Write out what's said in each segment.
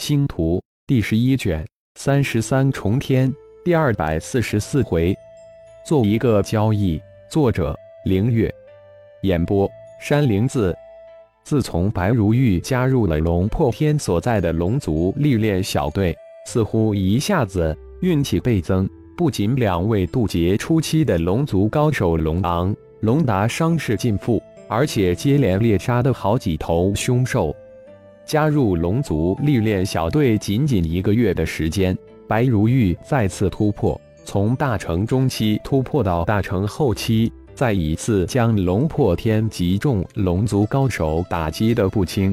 星图第十一卷三十三重天第二百四十四回，做一个交易。作者：凌月。演播：山灵子。自从白如玉加入了龙破天所在的龙族历练小队，似乎一下子运气倍增。不仅两位渡劫初期的龙族高手龙昂、龙达伤势尽复，而且接连猎杀的好几头凶兽。加入龙族历练小队仅仅一个月的时间，白如玉再次突破，从大成中期突破到大成后期，再一次将龙破天击中龙族高手打击的不轻。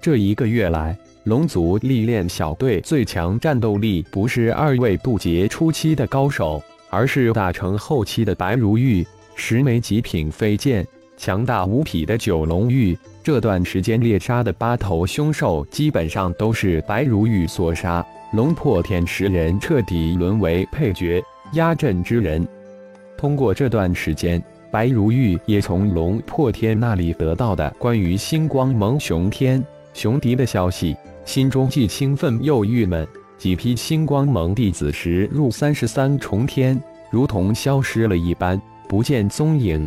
这一个月来，龙族历练小队最强战斗力不是二位渡劫初期的高手，而是大成后期的白如玉，十枚极品飞剑。强大无匹的九龙玉，这段时间猎杀的八头凶兽，基本上都是白如玉所杀。龙破天十人彻底沦为配角、压阵之人。通过这段时间，白如玉也从龙破天那里得到的关于星光盟雄天雄敌的消息，心中既兴奋又郁闷。几批星光盟弟子时入三十三重天，如同消失了一般，不见踪影。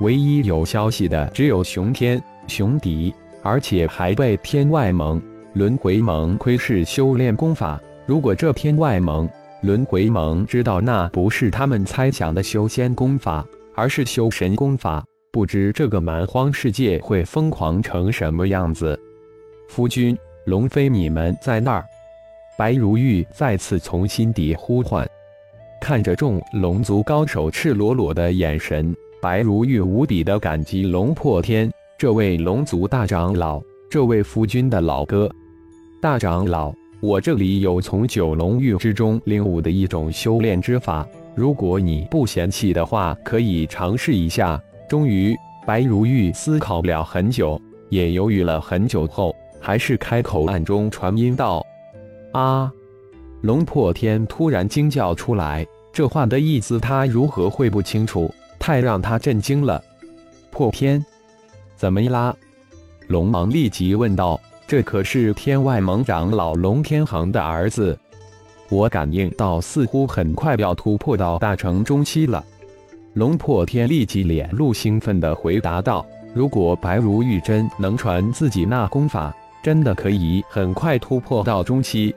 唯一有消息的只有熊天、雄迪，而且还被天外盟、轮回盟窥视修炼功法。如果这天外盟、轮回盟知道那不是他们猜想的修仙功法，而是修神功法，不知这个蛮荒世界会疯狂成什么样子。夫君，龙飞，你们在那儿？白如玉再次从心底呼唤，看着众龙族高手赤裸裸的眼神。白如玉无比的感激龙破天这位龙族大长老，这位夫君的老哥。大长老，我这里有从九龙玉之中领悟的一种修炼之法，如果你不嫌弃的话，可以尝试一下。终于，白如玉思考了很久，也犹豫了很久后，还是开口暗中传音道：“啊！”龙破天突然惊叫出来，这话的意思他如何会不清楚？太让他震惊了！破天，怎么啦？龙王立即问道：“这可是天外盟长老龙天恒的儿子，我感应到似乎很快要突破到大成中期了。”龙破天立即脸露兴奋地回答道：“如果白如玉真能传自己那功法，真的可以很快突破到中期。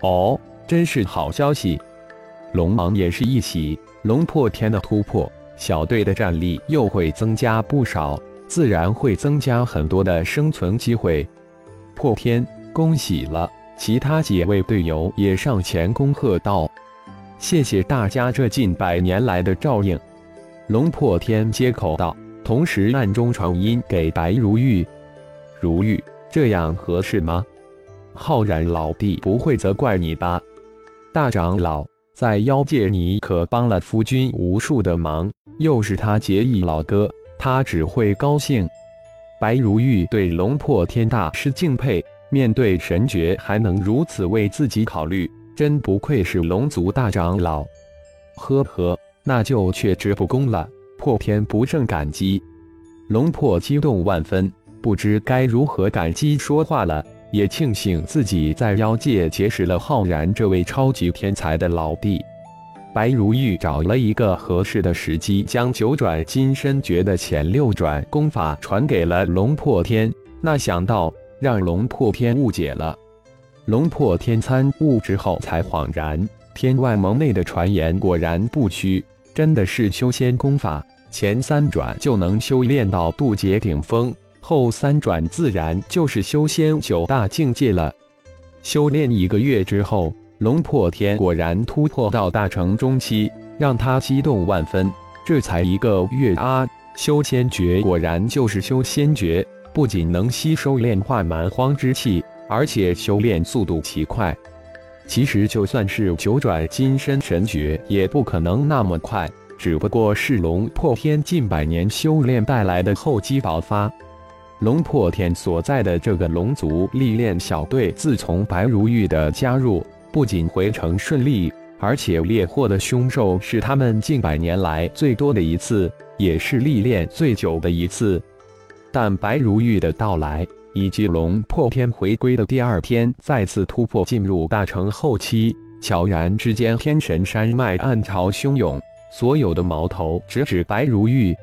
哦，真是好消息！”龙王也是一喜，龙破天的突破。小队的战力又会增加不少，自然会增加很多的生存机会。破天，恭喜了！其他几位队友也上前恭贺道：“谢谢大家这近百年来的照应。”龙破天接口道，同时暗中传音给白如玉：“如玉，这样合适吗？浩然老弟不会责怪你吧？大长老。”在妖界，你可帮了夫君无数的忙，又是他结义老哥，他只会高兴。白如玉对龙破天大是敬佩，面对神诀还能如此为自己考虑，真不愧是龙族大长老。呵呵，那就却之不恭了。破天不胜感激，龙破激动万分，不知该如何感激说话了。也庆幸自己在妖界结识了浩然这位超级天才的老弟。白如玉找了一个合适的时机，将九转金身诀的前六转功法传给了龙破天。那想到让龙破天误解了，龙破天参悟之后才恍然，天外盟内的传言果然不虚，真的是修仙功法，前三转就能修炼到渡劫顶峰。后三转自然就是修仙九大境界了。修炼一个月之后，龙破天果然突破到大成中期，让他激动万分。这才一个月啊，修仙诀果然就是修仙诀，不仅能吸收炼化蛮荒之气，而且修炼速度奇快。其实就算是九转金身神诀，也不可能那么快，只不过是龙破天近百年修炼带来的厚积薄发。龙破天所在的这个龙族历练小队，自从白如玉的加入，不仅回城顺利，而且猎获的凶兽是他们近百年来最多的一次，也是历练最久的一次。但白如玉的到来，以及龙破天回归的第二天，再次突破进入大成后期。悄然之间，天神山脉暗潮汹涌，所有的矛头直指白如玉。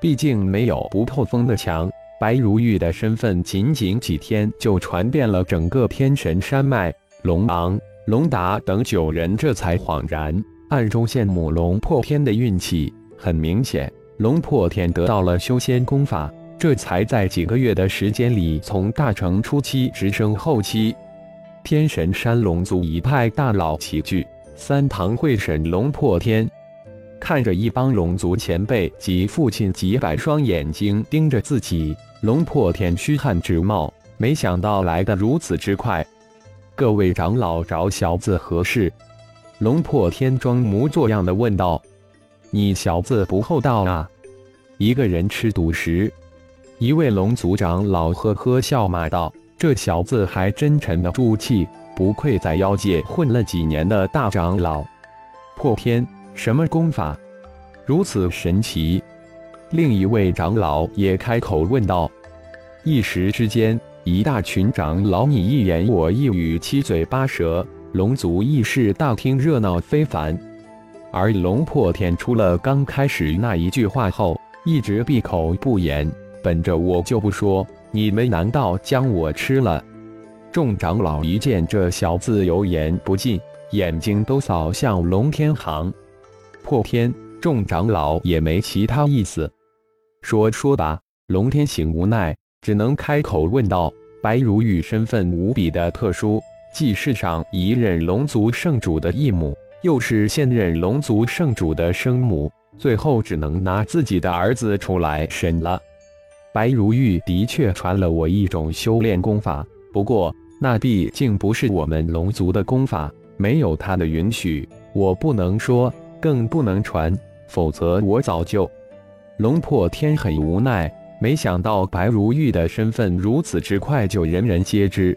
毕竟没有不透风的墙，白如玉的身份仅仅几天就传遍了整个天神山脉。龙昂、龙达等九人这才恍然，暗中羡慕龙破天的运气。很明显，龙破天得到了修仙功法，这才在几个月的时间里从大成初期直升后期。天神山龙族一派大佬齐聚，三堂会审龙破天。看着一帮龙族前辈及父亲几百双眼睛盯着自己，龙破天虚汗直冒。没想到来得如此之快。各位长老找小子何事？龙破天装模作样的问道：“你小子不厚道啊！一个人吃独食。”一位龙族长老呵呵笑骂道。这小子还真沉得住气，不愧在妖界混了几年的大长老。破天，什么功法如此神奇？另一位长老也开口问道。一时之间，一大群长老你一言我一语，七嘴八舌，龙族议事大厅热闹非凡。而龙破天出了刚开始那一句话后，一直闭口不言。本着我就不说。你们难道将我吃了？众长老一见这小子油盐不进，眼睛都扫向龙天行。破天，众长老也没其他意思，说说吧。龙天行无奈，只能开口问道：“白如玉身份无比的特殊，既是上一任龙族圣主的义母，又是现任龙族圣主的生母，最后只能拿自己的儿子出来审了。”白如玉的确传了我一种修炼功法，不过那毕竟不是我们龙族的功法，没有他的允许，我不能说，更不能传，否则我早就……龙破天很无奈，没想到白如玉的身份如此之快就人人皆知。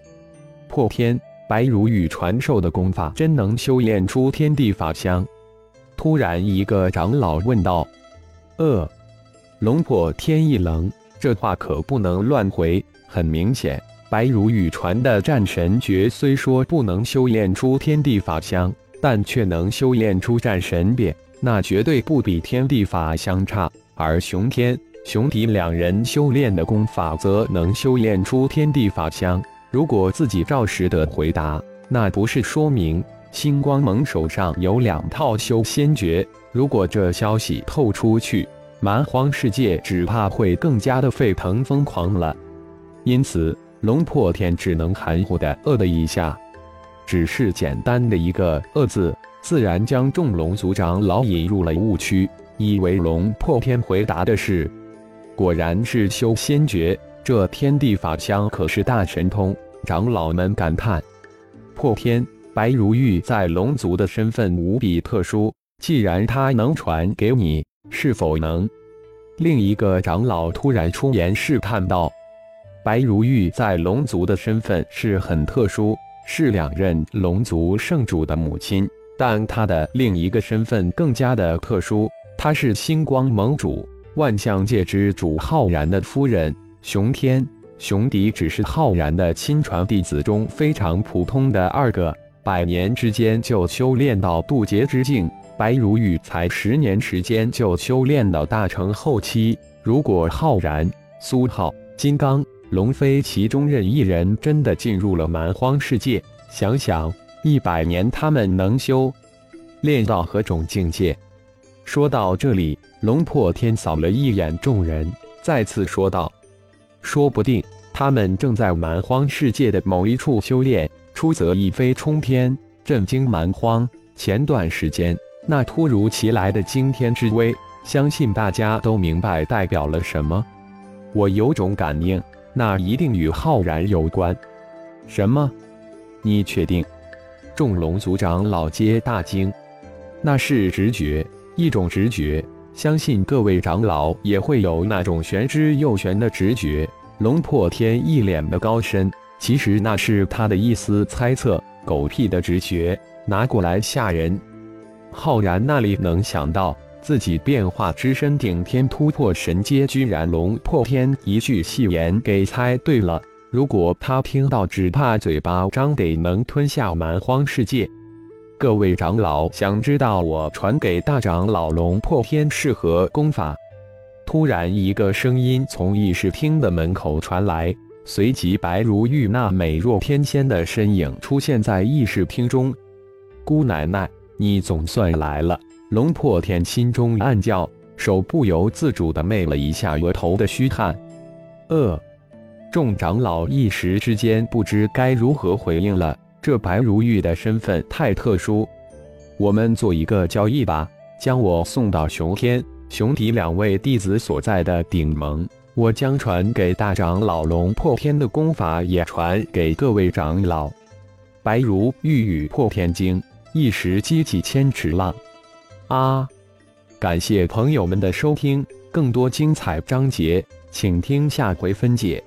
破天，白如玉传授的功法真能修炼出天地法相？突然，一个长老问道：“呃。”龙破天一冷。这话可不能乱回。很明显，白如玉传的战神诀虽说不能修炼出天地法相，但却能修炼出战神变，那绝对不比天地法相差。而熊天、熊迪两人修炼的功法，则能修炼出天地法相。如果自己照实的回答，那不是说明星光盟手上有两套修仙诀？如果这消息透出去，蛮荒世界只怕会更加的沸腾疯狂了，因此龙破天只能含糊的呃了一下，只是简单的一个“呃”字，自然将众龙族长老引入了误区，以为龙破天回答的是，果然是修仙诀，这天地法相可是大神通。长老们感叹：破天白如玉在龙族的身份无比特殊，既然他能传给你。是否能？另一个长老突然出言试探道：“白如玉在龙族的身份是很特殊，是两任龙族圣主的母亲。但她的另一个身份更加的特殊，她是星光盟主万象界之主浩然的夫人。熊天、熊迪只是浩然的亲传弟子中非常普通的二个，百年之间就修炼到渡劫之境。”白如玉才十年时间就修炼到大成后期，如果浩然、苏浩、金刚、龙飞其中任一人真的进入了蛮荒世界，想想一百年他们能修炼到何种境界？说到这里，龙破天扫了一眼众人，再次说道：“说不定他们正在蛮荒世界的某一处修炼，出则一飞冲天，震惊蛮荒。前段时间。”那突如其来的惊天之威，相信大家都明白代表了什么。我有种感应，那一定与浩然有关。什么？你确定？众龙族长老皆大惊。那是直觉，一种直觉。相信各位长老也会有那种玄之又玄的直觉。龙破天一脸的高深，其实那是他的一丝猜测。狗屁的直觉，拿过来吓人。浩然那里能想到，自己变化之身顶天突破神阶，居然龙破天一句戏言给猜对了。如果他听到，只怕嘴巴张得能吞下蛮荒世界。各位长老，想知道我传给大长老龙破天是何功法？突然，一个声音从议事厅的门口传来，随即白如玉那美若天仙的身影出现在议事厅中。姑奶奶，你总算来了！龙破天心中暗叫，手不由自主地媚了一下额头的虚汗。呃。众长老一时之间不知该如何回应了。这白如玉的身份太特殊，我们做一个交易吧，将我送到熊天、熊底两位弟子所在的顶盟，我将传给大长老龙破天的功法也传给各位长老。白如玉语破天经，一时激起千尺浪。啊！感谢朋友们的收听，更多精彩章节，请听下回分解。